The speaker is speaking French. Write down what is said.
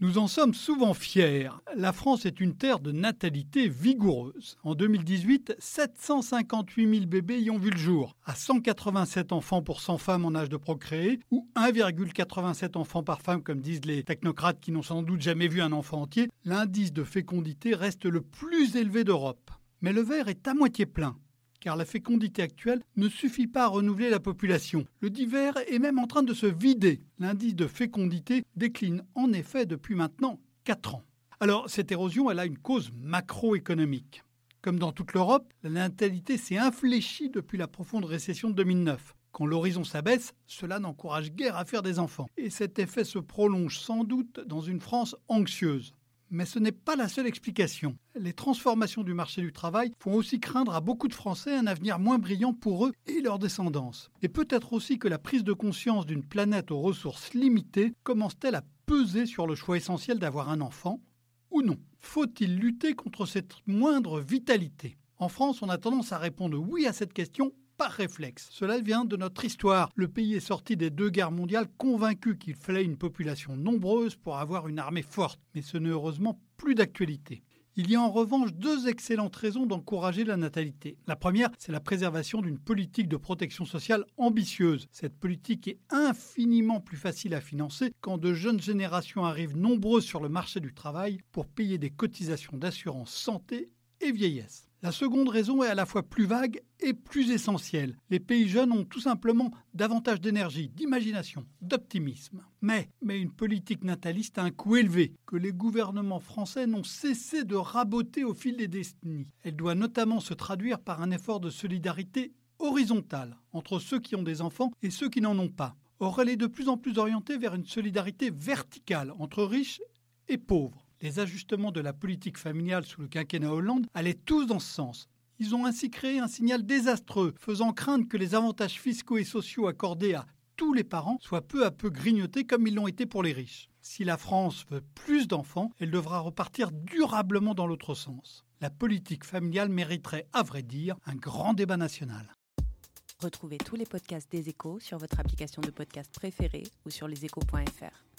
Nous en sommes souvent fiers. La France est une terre de natalité vigoureuse. En 2018, 758 000 bébés y ont vu le jour, à 187 enfants pour 100 femmes en âge de procréer, ou 1,87 enfants par femme, comme disent les technocrates qui n'ont sans doute jamais vu un enfant entier. L'indice de fécondité reste le plus élevé d'Europe. Mais le verre est à moitié plein car la fécondité actuelle ne suffit pas à renouveler la population. Le divers est même en train de se vider. L'indice de fécondité décline en effet depuis maintenant 4 ans. Alors cette érosion, elle a une cause macroéconomique. Comme dans toute l'Europe, la natalité s'est infléchie depuis la profonde récession de 2009. Quand l'horizon s'abaisse, cela n'encourage guère à faire des enfants. Et cet effet se prolonge sans doute dans une France anxieuse. Mais ce n'est pas la seule explication. Les transformations du marché du travail font aussi craindre à beaucoup de Français un avenir moins brillant pour eux et leur descendance. Et peut-être aussi que la prise de conscience d'une planète aux ressources limitées commence-t-elle à peser sur le choix essentiel d'avoir un enfant ou non? Faut-il lutter contre cette moindre vitalité? En France, on a tendance à répondre oui à cette question par réflexe. Cela vient de notre histoire. Le pays est sorti des deux guerres mondiales convaincu qu'il fallait une population nombreuse pour avoir une armée forte. Mais ce n'est heureusement plus d'actualité. Il y a en revanche deux excellentes raisons d'encourager la natalité. La première, c'est la préservation d'une politique de protection sociale ambitieuse. Cette politique est infiniment plus facile à financer quand de jeunes générations arrivent nombreuses sur le marché du travail pour payer des cotisations d'assurance santé et vieillesse. La seconde raison est à la fois plus vague et plus essentielle. Les pays jeunes ont tout simplement davantage d'énergie, d'imagination, d'optimisme. Mais, une politique nataliste a un coût élevé que les gouvernements français n'ont cessé de raboter au fil des décennies. Elle doit notamment se traduire par un effort de solidarité horizontale entre ceux qui ont des enfants et ceux qui n'en ont pas. Or, elle est de plus en plus orientée vers une solidarité verticale entre riches et pauvres. Les ajustements de la politique familiale sous le quinquennat Hollande allaient tous dans ce sens. Ils ont ainsi créé un signal désastreux, faisant craindre que les avantages fiscaux et sociaux accordés à tous les parents soient peu à peu grignotés comme ils l'ont été pour les riches. Si la France veut plus d'enfants, elle devra repartir durablement dans l'autre sens. La politique familiale mériterait, à vrai dire, un grand débat national. Retrouvez tous les podcasts des échos sur votre application de podcast préférée ou sur leséchos.fr.